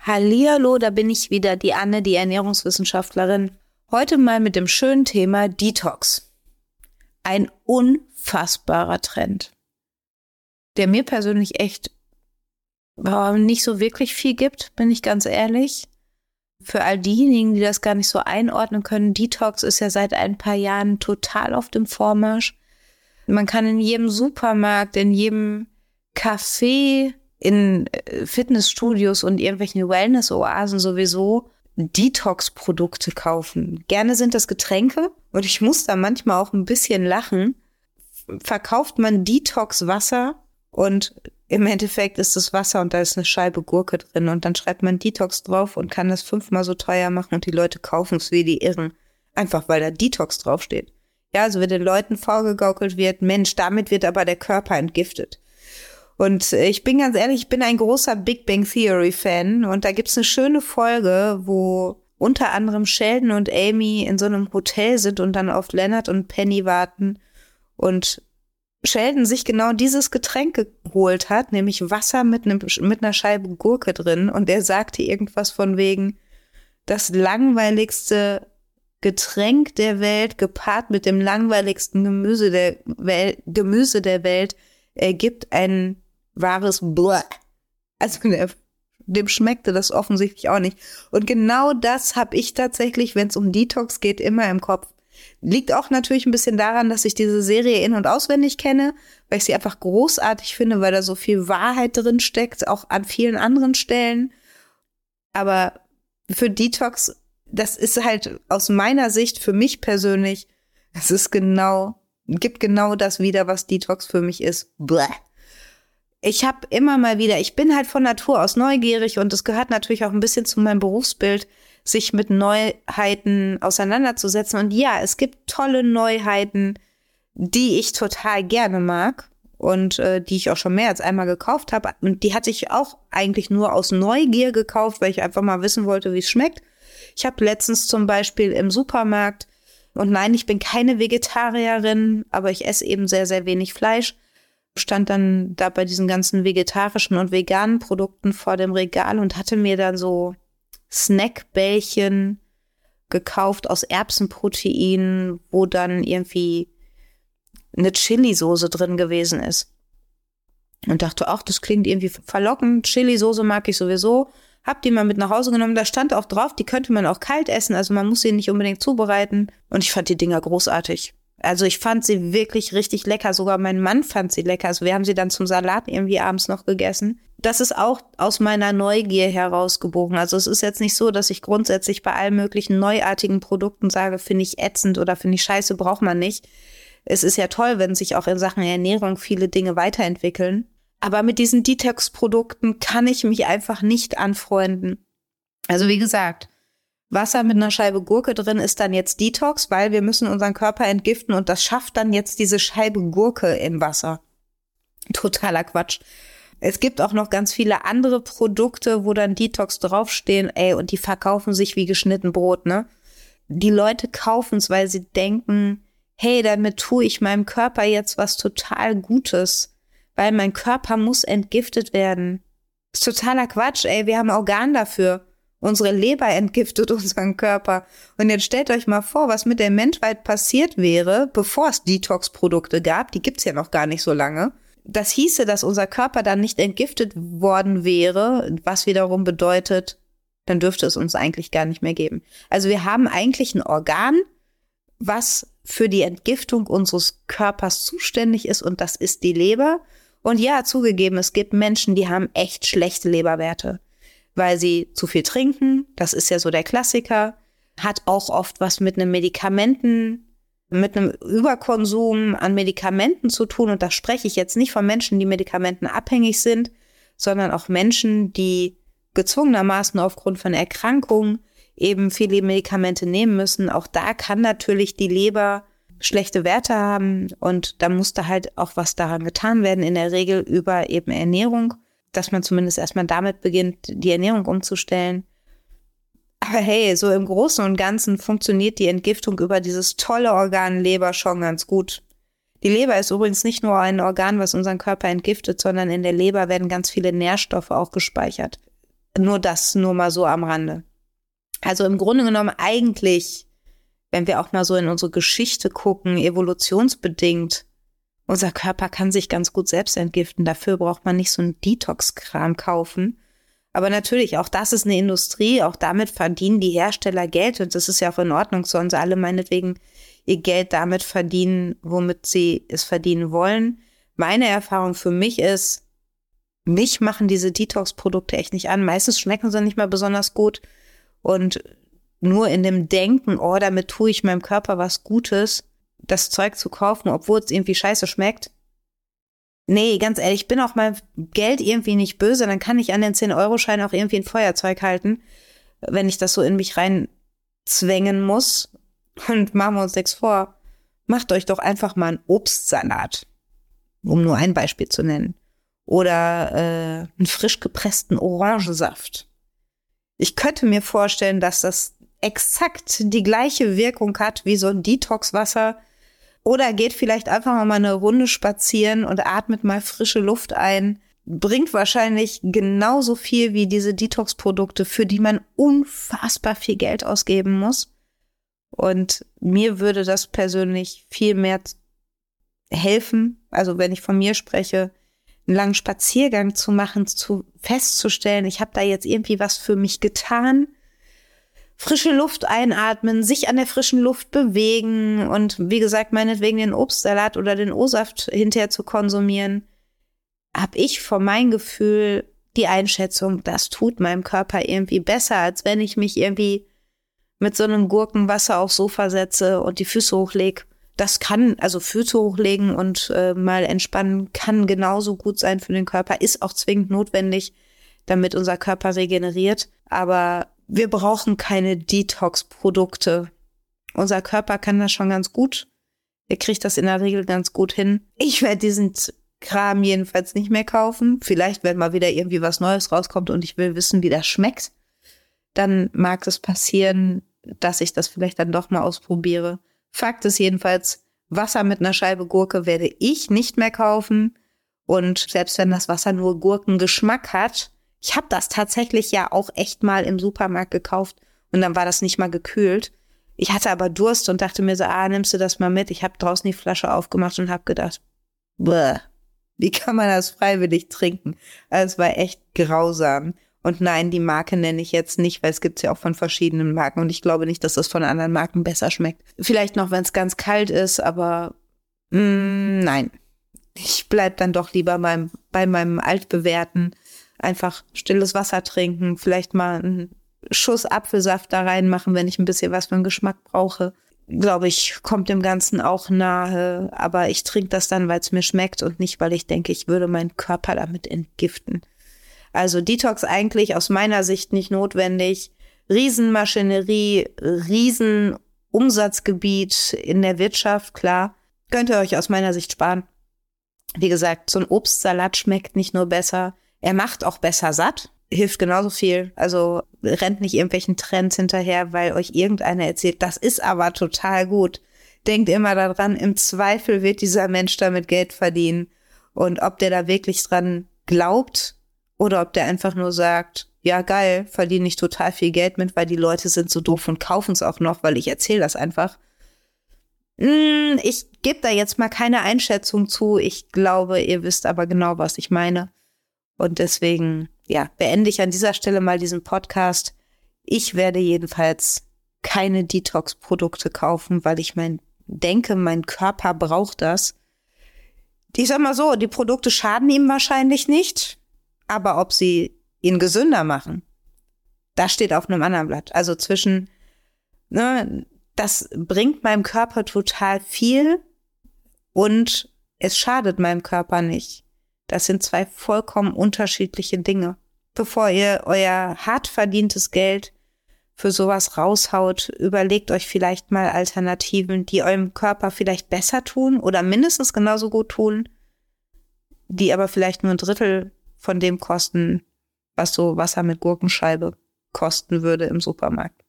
Hallihallo, da bin ich wieder, die Anne, die Ernährungswissenschaftlerin. Heute mal mit dem schönen Thema Detox. Ein unfassbarer Trend, der mir persönlich echt nicht so wirklich viel gibt, bin ich ganz ehrlich. Für all diejenigen, die das gar nicht so einordnen können, Detox ist ja seit ein paar Jahren total auf dem Vormarsch. Man kann in jedem Supermarkt, in jedem Café, in äh, Fitnessstudios und irgendwelchen Wellness-Oasen sowieso Detox-Produkte kaufen. Gerne sind das Getränke und ich muss da manchmal auch ein bisschen lachen. Verkauft man Detox-Wasser und im Endeffekt ist das Wasser und da ist eine Scheibe Gurke drin und dann schreibt man Detox drauf und kann das fünfmal so teuer machen und die Leute kaufen es wie die Irren. Einfach weil da Detox draufsteht. Ja, also wenn den Leuten vorgegaukelt wird, Mensch, damit wird aber der Körper entgiftet. Und ich bin ganz ehrlich, ich bin ein großer Big Bang Theory Fan und da gibt's eine schöne Folge, wo unter anderem Sheldon und Amy in so einem Hotel sind und dann auf Leonard und Penny warten und Sheldon sich genau dieses Getränk geholt hat, nämlich Wasser mit, einem, mit einer Scheibe Gurke drin und er sagte irgendwas von wegen das langweiligste Getränk der Welt gepaart mit dem langweiligsten Gemüse der Welt, Gemüse der Welt ergibt ein wahres Blah. Also der, dem schmeckte das offensichtlich auch nicht. Und genau das habe ich tatsächlich, wenn es um Detox geht, immer im Kopf. Liegt auch natürlich ein bisschen daran, dass ich diese Serie in- und auswendig kenne, weil ich sie einfach großartig finde, weil da so viel Wahrheit drin steckt, auch an vielen anderen Stellen. Aber für Detox, das ist halt aus meiner Sicht für mich persönlich, es ist genau, gibt genau das wieder, was Detox für mich ist. Bläh ich habe immer mal wieder, ich bin halt von Natur aus neugierig und es gehört natürlich auch ein bisschen zu meinem Berufsbild, sich mit Neuheiten auseinanderzusetzen. Und ja, es gibt tolle Neuheiten, die ich total gerne mag und äh, die ich auch schon mehr als einmal gekauft habe. Und die hatte ich auch eigentlich nur aus Neugier gekauft, weil ich einfach mal wissen wollte, wie es schmeckt. Ich habe letztens zum Beispiel im Supermarkt, und nein, ich bin keine Vegetarierin, aber ich esse eben sehr, sehr wenig Fleisch stand dann da bei diesen ganzen vegetarischen und veganen Produkten vor dem Regal und hatte mir dann so Snackbällchen gekauft aus Erbsenprotein, wo dann irgendwie eine Chili-Soße drin gewesen ist. Und dachte, ach, das klingt irgendwie verlockend. Chili-Soße mag ich sowieso. Hab die mal mit nach Hause genommen. Da stand auch drauf, die könnte man auch kalt essen. Also man muss sie nicht unbedingt zubereiten. Und ich fand die Dinger großartig. Also ich fand sie wirklich richtig lecker. Sogar mein Mann fand sie lecker. Also wir haben sie dann zum Salat irgendwie abends noch gegessen. Das ist auch aus meiner Neugier herausgebogen. Also es ist jetzt nicht so, dass ich grundsätzlich bei allen möglichen neuartigen Produkten sage, finde ich ätzend oder finde ich scheiße, braucht man nicht. Es ist ja toll, wenn sich auch in Sachen Ernährung viele Dinge weiterentwickeln. Aber mit diesen Detox-Produkten kann ich mich einfach nicht anfreunden. Also wie gesagt, Wasser mit einer Scheibe Gurke drin ist dann jetzt Detox, weil wir müssen unseren Körper entgiften und das schafft dann jetzt diese Scheibe Gurke im Wasser. Totaler Quatsch. Es gibt auch noch ganz viele andere Produkte, wo dann Detox draufstehen, ey, und die verkaufen sich wie geschnitten Brot, ne? Die Leute kaufen es, weil sie denken, hey, damit tue ich meinem Körper jetzt was total Gutes, weil mein Körper muss entgiftet werden. Ist totaler Quatsch, ey, wir haben Organ dafür. Unsere Leber entgiftet unseren Körper. Und jetzt stellt euch mal vor, was mit der Menschheit passiert wäre, bevor es Detox-Produkte gab. Die gibt's ja noch gar nicht so lange. Das hieße, dass unser Körper dann nicht entgiftet worden wäre, was wiederum bedeutet, dann dürfte es uns eigentlich gar nicht mehr geben. Also wir haben eigentlich ein Organ, was für die Entgiftung unseres Körpers zuständig ist und das ist die Leber. Und ja, zugegeben, es gibt Menschen, die haben echt schlechte Leberwerte weil sie zu viel trinken. Das ist ja so der Klassiker. Hat auch oft was mit einem Medikamenten, mit einem Überkonsum an Medikamenten zu tun. Und da spreche ich jetzt nicht von Menschen, die Medikamenten abhängig sind, sondern auch Menschen, die gezwungenermaßen aufgrund von Erkrankungen eben viele Medikamente nehmen müssen. Auch da kann natürlich die Leber schlechte Werte haben und da muss da halt auch was daran getan werden, in der Regel über eben Ernährung dass man zumindest erstmal damit beginnt, die Ernährung umzustellen. Aber hey, so im Großen und Ganzen funktioniert die Entgiftung über dieses tolle Organ Leber schon ganz gut. Die Leber ist übrigens nicht nur ein Organ, was unseren Körper entgiftet, sondern in der Leber werden ganz viele Nährstoffe auch gespeichert. Nur das, nur mal so am Rande. Also im Grunde genommen eigentlich, wenn wir auch mal so in unsere Geschichte gucken, evolutionsbedingt, unser Körper kann sich ganz gut selbst entgiften. Dafür braucht man nicht so einen Detox-Kram kaufen. Aber natürlich, auch das ist eine Industrie, auch damit verdienen die Hersteller Geld und das ist ja auch in Ordnung, sollen sie alle meinetwegen ihr Geld damit verdienen, womit sie es verdienen wollen. Meine Erfahrung für mich ist, mich machen diese Detox-Produkte echt nicht an. Meistens schmecken sie nicht mal besonders gut. Und nur in dem Denken, oh, damit tue ich meinem Körper was Gutes, das Zeug zu kaufen, obwohl es irgendwie scheiße schmeckt. Nee, ganz ehrlich, ich bin auch mal Geld irgendwie nicht böse, dann kann ich an den 10-Euro-Schein auch irgendwie ein Feuerzeug halten, wenn ich das so in mich reinzwängen muss. Und machen wir uns nichts vor. Macht euch doch einfach mal einen Obstsalat, um nur ein Beispiel zu nennen. Oder äh, einen frisch gepressten Orangensaft. Ich könnte mir vorstellen, dass das exakt die gleiche Wirkung hat wie so ein Detoxwasser. Oder geht vielleicht einfach mal eine Runde spazieren und atmet mal frische Luft ein. Bringt wahrscheinlich genauso viel wie diese Detox-Produkte, für die man unfassbar viel Geld ausgeben muss. Und mir würde das persönlich viel mehr helfen, also wenn ich von mir spreche, einen langen Spaziergang zu machen, zu festzustellen, ich habe da jetzt irgendwie was für mich getan. Frische Luft einatmen, sich an der frischen Luft bewegen und wie gesagt, meinetwegen den Obstsalat oder den O-Saft hinterher zu konsumieren, habe ich von meinem Gefühl die Einschätzung, das tut meinem Körper irgendwie besser, als wenn ich mich irgendwie mit so einem Gurkenwasser aufs Sofa setze und die Füße hochlege. Das kann, also Füße hochlegen und äh, mal entspannen, kann genauso gut sein für den Körper, ist auch zwingend notwendig, damit unser Körper regeneriert. Aber wir brauchen keine Detox-Produkte. Unser Körper kann das schon ganz gut. Er kriegt das in der Regel ganz gut hin. Ich werde diesen Kram jedenfalls nicht mehr kaufen. Vielleicht, wenn mal wieder irgendwie was Neues rauskommt und ich will wissen, wie das schmeckt dann mag es passieren, dass ich das vielleicht dann doch mal ausprobiere. Fakt ist jedenfalls, Wasser mit einer Scheibe Gurke werde ich nicht mehr kaufen. Und selbst wenn das Wasser nur Gurkengeschmack hat, ich habe das tatsächlich ja auch echt mal im Supermarkt gekauft und dann war das nicht mal gekühlt. Ich hatte aber Durst und dachte mir so, ah, nimmst du das mal mit? Ich habe draußen die Flasche aufgemacht und habe gedacht, Bäh, wie kann man das freiwillig trinken? Also es war echt grausam. Und nein, die Marke nenne ich jetzt nicht, weil es gibt ja auch von verschiedenen Marken und ich glaube nicht, dass das von anderen Marken besser schmeckt. Vielleicht noch, wenn es ganz kalt ist, aber mh, mm, nein. Ich bleib dann doch lieber beim, bei meinem altbewährten. Einfach stilles Wasser trinken, vielleicht mal einen Schuss Apfelsaft da reinmachen, wenn ich ein bisschen was für einen Geschmack brauche. Glaube ich, kommt dem Ganzen auch nahe. Aber ich trinke das dann, weil es mir schmeckt und nicht, weil ich denke, ich würde meinen Körper damit entgiften. Also Detox eigentlich aus meiner Sicht nicht notwendig. Riesenmaschinerie, Riesenumsatzgebiet in der Wirtschaft, klar. Könnt ihr euch aus meiner Sicht sparen. Wie gesagt, so ein Obstsalat schmeckt nicht nur besser, er macht auch besser satt, hilft genauso viel. Also rennt nicht irgendwelchen Trends hinterher, weil euch irgendeiner erzählt, das ist aber total gut. Denkt immer daran, im Zweifel wird dieser Mensch damit Geld verdienen. Und ob der da wirklich dran glaubt, oder ob der einfach nur sagt, ja geil, verdiene ich total viel Geld mit, weil die Leute sind so doof und kaufen es auch noch, weil ich erzähle das einfach. Hm, ich gebe da jetzt mal keine Einschätzung zu. Ich glaube, ihr wisst aber genau, was ich meine. Und deswegen, ja, beende ich an dieser Stelle mal diesen Podcast. Ich werde jedenfalls keine Detox-Produkte kaufen, weil ich mein, denke, mein Körper braucht das. Ich sag mal so, die Produkte schaden ihm wahrscheinlich nicht. Aber ob sie ihn gesünder machen, das steht auf einem anderen Blatt. Also zwischen, ne, das bringt meinem Körper total viel und es schadet meinem Körper nicht. Das sind zwei vollkommen unterschiedliche Dinge. Bevor ihr euer hart verdientes Geld für sowas raushaut, überlegt euch vielleicht mal Alternativen, die eurem Körper vielleicht besser tun oder mindestens genauso gut tun, die aber vielleicht nur ein Drittel von dem kosten, was so Wasser mit Gurkenscheibe kosten würde im Supermarkt.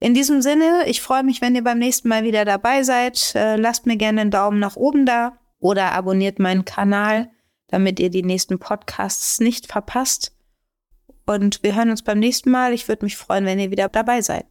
In diesem Sinne, ich freue mich, wenn ihr beim nächsten Mal wieder dabei seid. Äh, lasst mir gerne einen Daumen nach oben da oder abonniert meinen Kanal, damit ihr die nächsten Podcasts nicht verpasst. Und wir hören uns beim nächsten Mal. Ich würde mich freuen, wenn ihr wieder dabei seid.